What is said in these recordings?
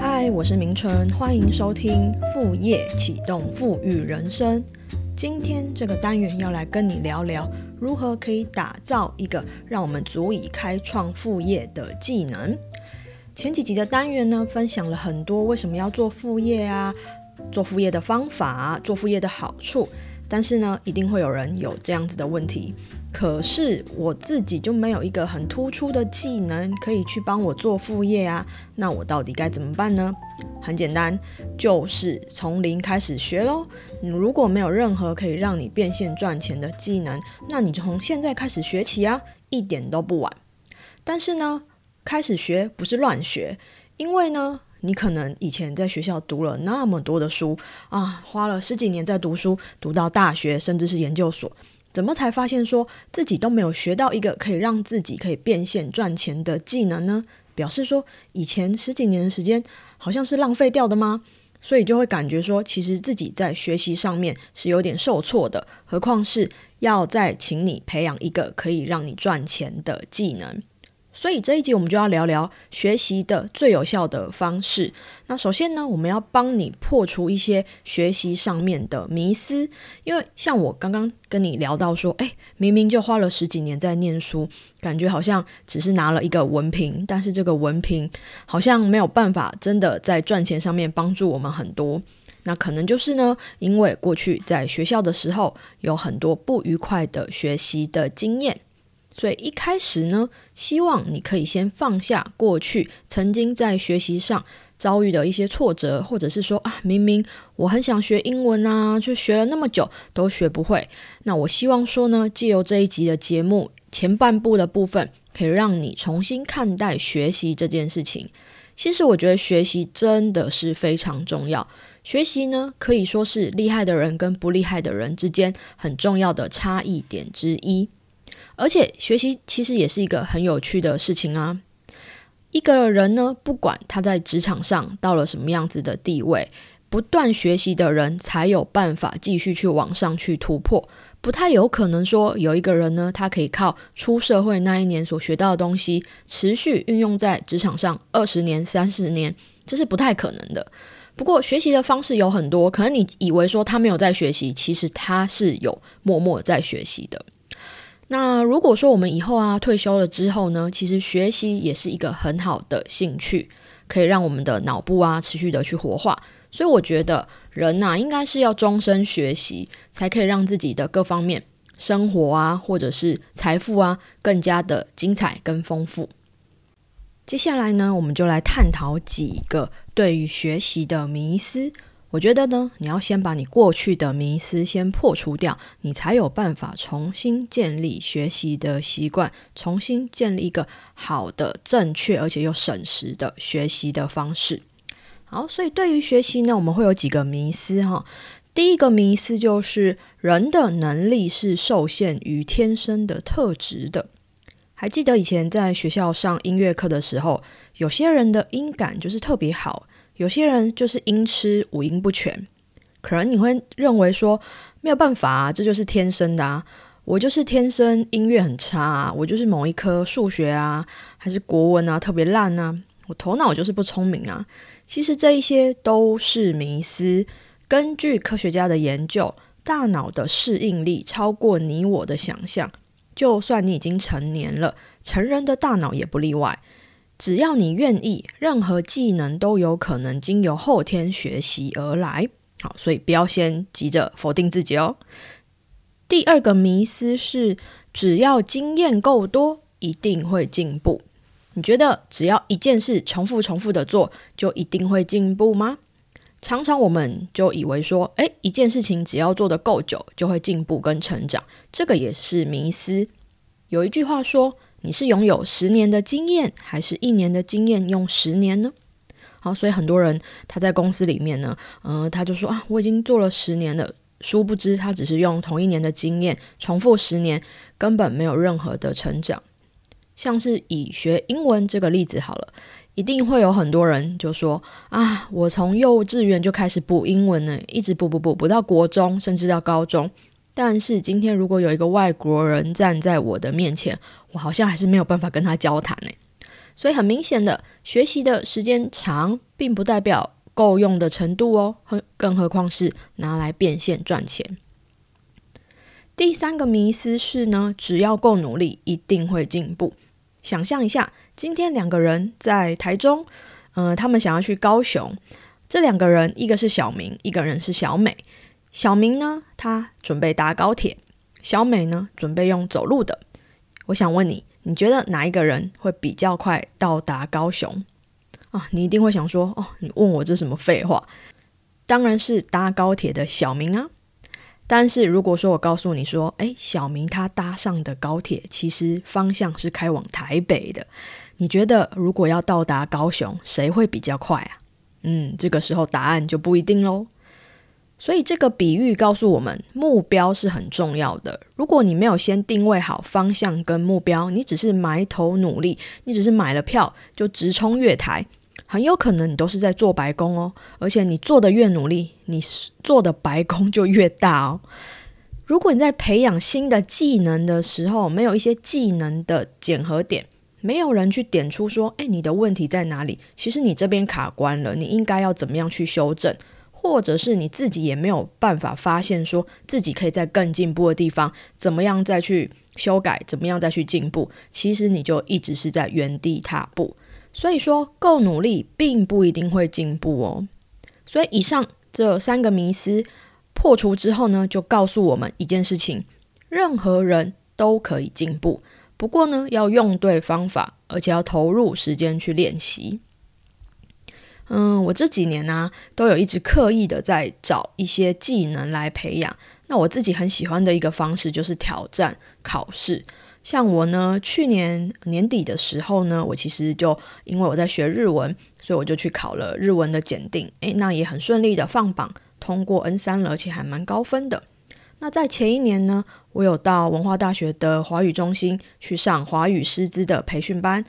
嗨，我是明春，欢迎收听副业启动富裕人生。今天这个单元要来跟你聊聊，如何可以打造一个让我们足以开创副业的技能。前几集的单元呢，分享了很多为什么要做副业啊，做副业的方法，做副业的好处。但是呢，一定会有人有这样子的问题。可是我自己就没有一个很突出的技能可以去帮我做副业啊，那我到底该怎么办呢？很简单，就是从零开始学喽。你如果没有任何可以让你变现赚钱的技能，那你从现在开始学起啊，一点都不晚。但是呢，开始学不是乱学，因为呢。你可能以前在学校读了那么多的书啊，花了十几年在读书，读到大学甚至是研究所，怎么才发现说自己都没有学到一个可以让自己可以变现赚钱的技能呢？表示说以前十几年的时间好像是浪费掉的吗？所以就会感觉说，其实自己在学习上面是有点受挫的，何况是要再请你培养一个可以让你赚钱的技能。所以这一集我们就要聊聊学习的最有效的方式。那首先呢，我们要帮你破除一些学习上面的迷思。因为像我刚刚跟你聊到说，哎，明明就花了十几年在念书，感觉好像只是拿了一个文凭，但是这个文凭好像没有办法真的在赚钱上面帮助我们很多。那可能就是呢，因为过去在学校的时候有很多不愉快的学习的经验。所以一开始呢，希望你可以先放下过去曾经在学习上遭遇的一些挫折，或者是说啊，明明我很想学英文啊，就学了那么久都学不会。那我希望说呢，借由这一集的节目前半部的部分，可以让你重新看待学习这件事情。其实我觉得学习真的是非常重要，学习呢可以说是厉害的人跟不厉害的人之间很重要的差异点之一。而且学习其实也是一个很有趣的事情啊。一个人呢，不管他在职场上到了什么样子的地位，不断学习的人才有办法继续去往上去突破。不太有可能说有一个人呢，他可以靠出社会那一年所学到的东西，持续运用在职场上二十年、三十年，这是不太可能的。不过学习的方式有很多，可能你以为说他没有在学习，其实他是有默默在学习的。那如果说我们以后啊退休了之后呢，其实学习也是一个很好的兴趣，可以让我们的脑部啊持续的去活化。所以我觉得人呐应该是要终身学习，才可以让自己的各方面生活啊或者是财富啊更加的精彩跟丰富。接下来呢，我们就来探讨几个对于学习的迷思。我觉得呢，你要先把你过去的迷思先破除掉，你才有办法重新建立学习的习惯，重新建立一个好的、正确而且又省时的学习的方式。好，所以对于学习呢，我们会有几个迷思哈。第一个迷思就是人的能力是受限于天生的特质的。还记得以前在学校上音乐课的时候，有些人的音感就是特别好。有些人就是音痴五音不全，可能你会认为说没有办法啊，这就是天生的啊，我就是天生音乐很差啊，我就是某一科数学啊还是国文啊特别烂啊，我头脑就是不聪明啊。其实这一些都是迷思。根据科学家的研究，大脑的适应力超过你我的想象，就算你已经成年了，成人的大脑也不例外。只要你愿意，任何技能都有可能经由后天学习而来。好，所以不要先急着否定自己哦。第二个迷思是，只要经验够多，一定会进步。你觉得只要一件事重复重复的做，就一定会进步吗？常常我们就以为说，诶，一件事情只要做的够久，就会进步跟成长，这个也是迷思。有一句话说。你是拥有十年的经验，还是一年的经验用十年呢？好，所以很多人他在公司里面呢，嗯，他就说啊，我已经做了十年了，殊不知他只是用同一年的经验重复十年，根本没有任何的成长。像是以学英文这个例子好了，一定会有很多人就说啊，我从幼稚园就开始补英文呢，一直补补补补到国中，甚至到高中。但是今天如果有一个外国人站在我的面前，我好像还是没有办法跟他交谈呢。所以很明显的，学习的时间长，并不代表够用的程度哦，更何况是拿来变现赚钱。第三个迷思是呢，只要够努力，一定会进步。想象一下，今天两个人在台中，嗯，他们想要去高雄。这两个人，一个是小明，一个人是小美。小明呢，他准备搭高铁；小美呢，准备用走路的。我想问你，你觉得哪一个人会比较快到达高雄啊？你一定会想说，哦，你问我这什么废话？当然是搭高铁的小明啊。但是如果说我告诉你说，诶，小明他搭上的高铁其实方向是开往台北的，你觉得如果要到达高雄，谁会比较快啊？嗯，这个时候答案就不一定喽。所以这个比喻告诉我们，目标是很重要的。如果你没有先定位好方向跟目标，你只是埋头努力，你只是买了票就直冲月台，很有可能你都是在做白工哦。而且你做的越努力，你做的白工就越大哦。如果你在培养新的技能的时候，没有一些技能的检核点。没有人去点出说，哎，你的问题在哪里？其实你这边卡关了，你应该要怎么样去修正？或者是你自己也没有办法发现，说自己可以在更进步的地方，怎么样再去修改？怎么样再去进步？其实你就一直是在原地踏步。所以说，够努力并不一定会进步哦。所以以上这三个迷思破除之后呢，就告诉我们一件事情：任何人都可以进步。不过呢，要用对方法，而且要投入时间去练习。嗯，我这几年呢，都有一直刻意的在找一些技能来培养。那我自己很喜欢的一个方式就是挑战考试。像我呢，去年年底的时候呢，我其实就因为我在学日文，所以我就去考了日文的检定。诶，那也很顺利的放榜通过 N 三了，而且还蛮高分的。那在前一年呢，我有到文化大学的华语中心去上华语师资的培训班。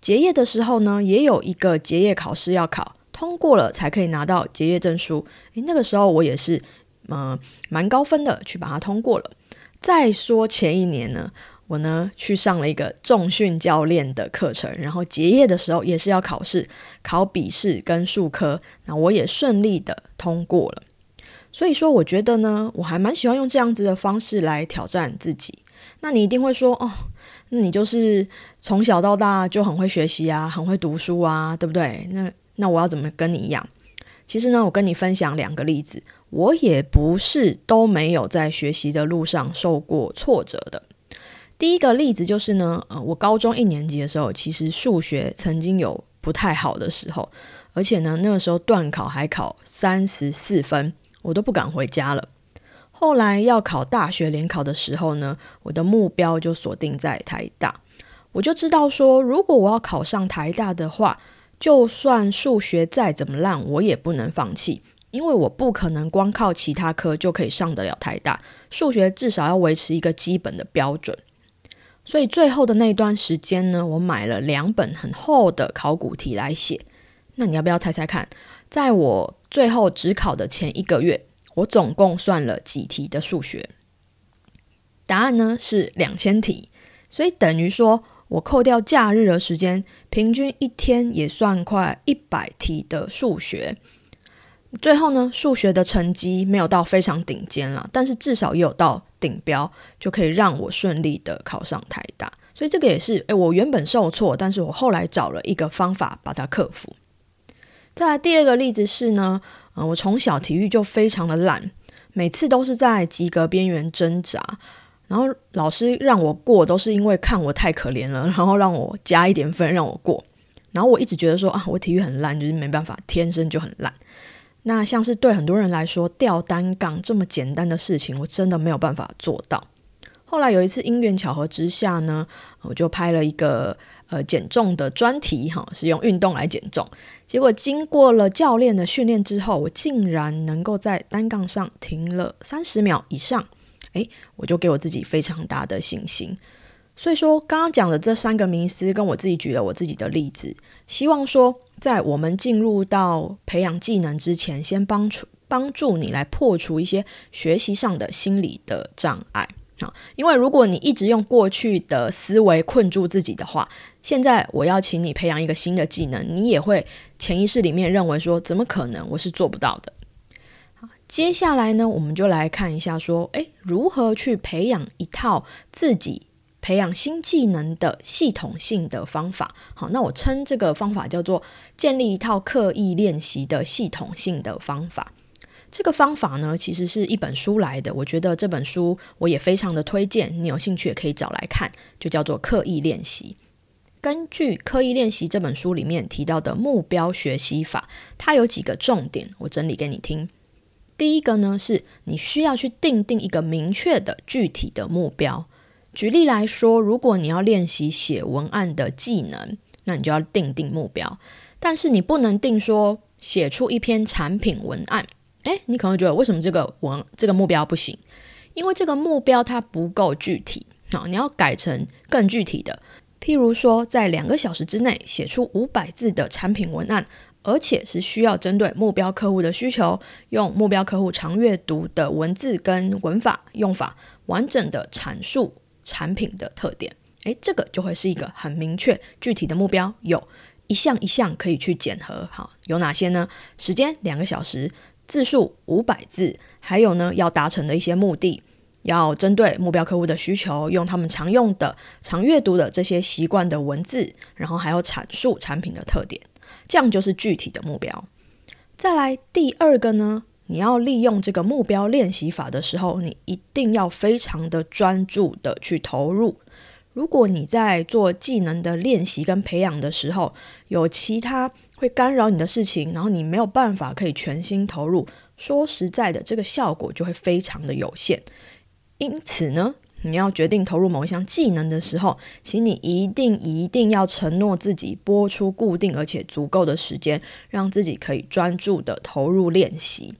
结业的时候呢，也有一个结业考试要考，通过了才可以拿到结业证书。诶，那个时候我也是，嗯，蛮高分的，去把它通过了。再说前一年呢，我呢去上了一个重训教练的课程，然后结业的时候也是要考试，考笔试跟数科，那我也顺利的通过了。所以说，我觉得呢，我还蛮喜欢用这样子的方式来挑战自己。那你一定会说，哦，那你就是从小到大就很会学习啊，很会读书啊，对不对？那那我要怎么跟你一样？其实呢，我跟你分享两个例子，我也不是都没有在学习的路上受过挫折的。第一个例子就是呢，呃，我高中一年级的时候，其实数学曾经有不太好的时候，而且呢，那个时候段考还考三十四分。我都不敢回家了。后来要考大学联考的时候呢，我的目标就锁定在台大。我就知道说，如果我要考上台大的话，就算数学再怎么烂，我也不能放弃，因为我不可能光靠其他科就可以上得了台大。数学至少要维持一个基本的标准。所以最后的那段时间呢，我买了两本很厚的考古题来写。那你要不要猜猜看？在我最后只考的前一个月，我总共算了几题的数学？答案呢是两千题，所以等于说我扣掉假日的时间，平均一天也算快一百题的数学。最后呢，数学的成绩没有到非常顶尖了，但是至少也有到顶标，就可以让我顺利的考上台大。所以这个也是，诶，我原本受挫，但是我后来找了一个方法把它克服。再来第二个例子是呢，嗯，我从小体育就非常的烂，每次都是在及格边缘挣扎，然后老师让我过都是因为看我太可怜了，然后让我加一点分让我过，然后我一直觉得说啊，我体育很烂，就是没办法，天生就很烂。那像是对很多人来说，吊单杠这么简单的事情，我真的没有办法做到。后来有一次因缘巧合之下呢，我就拍了一个。呃，减重的专题哈，是用运动来减重。结果经过了教练的训练之后，我竟然能够在单杠上停了三十秒以上。诶，我就给我自己非常大的信心。所以说，刚刚讲的这三个名师，跟我自己举了我自己的例子，希望说，在我们进入到培养技能之前，先帮助帮助你来破除一些学习上的心理的障碍。啊，因为如果你一直用过去的思维困住自己的话，现在我要请你培养一个新的技能，你也会潜意识里面认为说，怎么可能我是做不到的。接下来呢，我们就来看一下说，诶，如何去培养一套自己培养新技能的系统性的方法。好，那我称这个方法叫做建立一套刻意练习的系统性的方法。这个方法呢，其实是一本书来的。我觉得这本书我也非常的推荐，你有兴趣也可以找来看，就叫做《刻意练习》。根据《刻意练习》这本书里面提到的目标学习法，它有几个重点，我整理给你听。第一个呢，是你需要去定定一个明确的具体的目标。举例来说，如果你要练习写文案的技能，那你就要定定目标。但是你不能定说写出一篇产品文案。诶，你可能觉得为什么这个文这个目标不行？因为这个目标它不够具体啊！你要改成更具体的，譬如说，在两个小时之内写出五百字的产品文案，而且是需要针对目标客户的需求，用目标客户常阅读的文字跟文法用法，完整的阐述产品的特点。诶，这个就会是一个很明确具体的目标，有一项一项可以去检核。好，有哪些呢？时间两个小时。字数五百字，还有呢，要达成的一些目的，要针对目标客户的需求，用他们常用的、常阅读的这些习惯的文字，然后还要阐述产品的特点，这样就是具体的目标。再来第二个呢，你要利用这个目标练习法的时候，你一定要非常的专注的去投入。如果你在做技能的练习跟培养的时候，有其他。会干扰你的事情，然后你没有办法可以全心投入。说实在的，这个效果就会非常的有限。因此呢，你要决定投入某一项技能的时候，请你一定一定要承诺自己播出固定而且足够的时间，让自己可以专注的投入练习。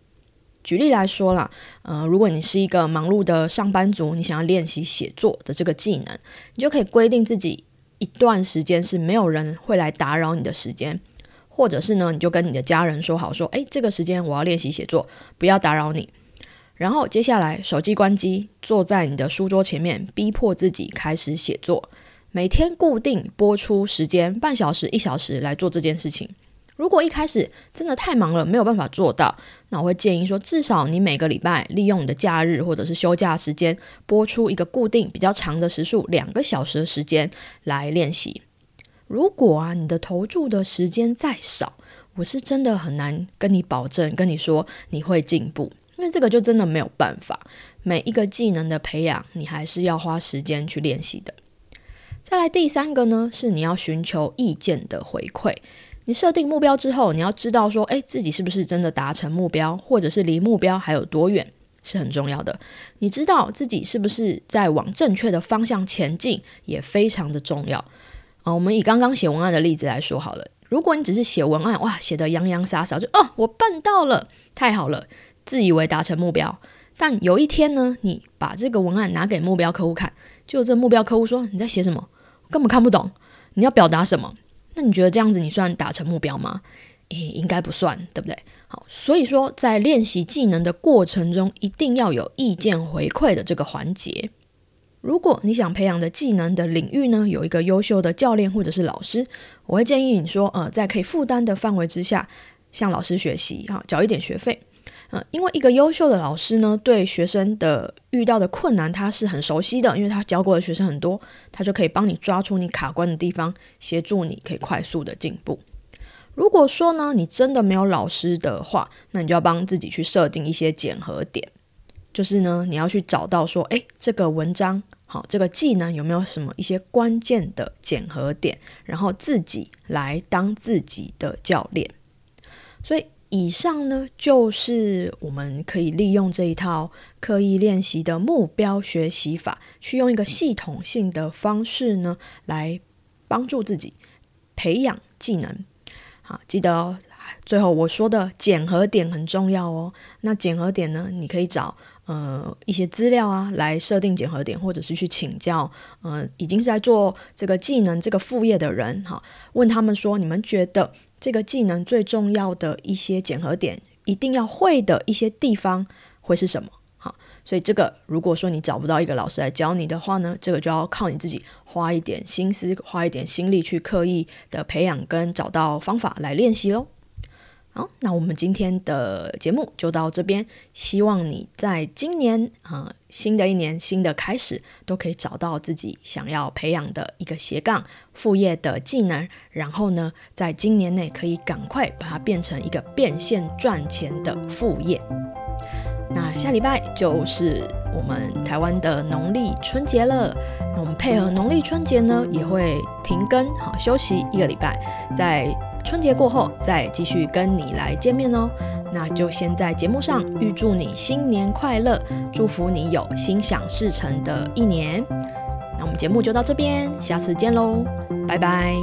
举例来说啦，呃，如果你是一个忙碌的上班族，你想要练习写作的这个技能，你就可以规定自己一段时间是没有人会来打扰你的时间。或者是呢，你就跟你的家人说好，说，诶，这个时间我要练习写作，不要打扰你。然后接下来手机关机，坐在你的书桌前面，逼迫自己开始写作。每天固定播出时间，半小时、一小时来做这件事情。如果一开始真的太忙了，没有办法做到，那我会建议说，至少你每个礼拜利用你的假日或者是休假时间，播出一个固定比较长的时数，两个小时的时间来练习。如果啊，你的投注的时间再少，我是真的很难跟你保证，跟你说你会进步，因为这个就真的没有办法。每一个技能的培养，你还是要花时间去练习的。再来第三个呢，是你要寻求意见的回馈。你设定目标之后，你要知道说，诶，自己是不是真的达成目标，或者是离目标还有多远，是很重要的。你知道自己是不是在往正确的方向前进，也非常的重要。啊我们以刚刚写文案的例子来说好了。如果你只是写文案，哇，写的洋洋洒洒，就哦，我办到了，太好了，自以为达成目标。但有一天呢，你把这个文案拿给目标客户看，就这目标客户说你在写什么，根本看不懂，你要表达什么？那你觉得这样子你算达成目标吗？诶，应该不算，对不对？好，所以说在练习技能的过程中，一定要有意见回馈的这个环节。如果你想培养的技能的领域呢，有一个优秀的教练或者是老师，我会建议你说，呃，在可以负担的范围之下，向老师学习，哈，缴一点学费，嗯，因为一个优秀的老师呢，对学生的遇到的困难他是很熟悉的，因为他教过的学生很多，他就可以帮你抓出你卡关的地方，协助你可以快速的进步。如果说呢，你真的没有老师的话，那你就要帮自己去设定一些检核点。就是呢，你要去找到说，诶，这个文章好，这个技能有没有什么一些关键的检核点，然后自己来当自己的教练。所以以上呢，就是我们可以利用这一套刻意练习的目标学习法，去用一个系统性的方式呢，来帮助自己培养技能。好，记得哦最后我说的检核点很重要哦。那检核点呢，你可以找。呃，一些资料啊，来设定检核点，或者是去请教，呃，已经是在做这个技能这个副业的人，哈，问他们说，你们觉得这个技能最重要的一些检核点，一定要会的一些地方会是什么？好，所以这个如果说你找不到一个老师来教你的话呢，这个就要靠你自己花一点心思、花一点心力去刻意的培养跟找到方法来练习喽。好，那我们今天的节目就到这边。希望你在今年啊，新的一年新的开始，都可以找到自己想要培养的一个斜杠副业的技能，然后呢，在今年内可以赶快把它变成一个变现赚钱的副业。那下礼拜就是我们台湾的农历春节了，那我们配合农历春节呢，也会停更，好休息一个礼拜，在。春节过后再继续跟你来见面哦，那就先在节目上预祝你新年快乐，祝福你有心想事成的一年。那我们节目就到这边，下次见喽，拜拜。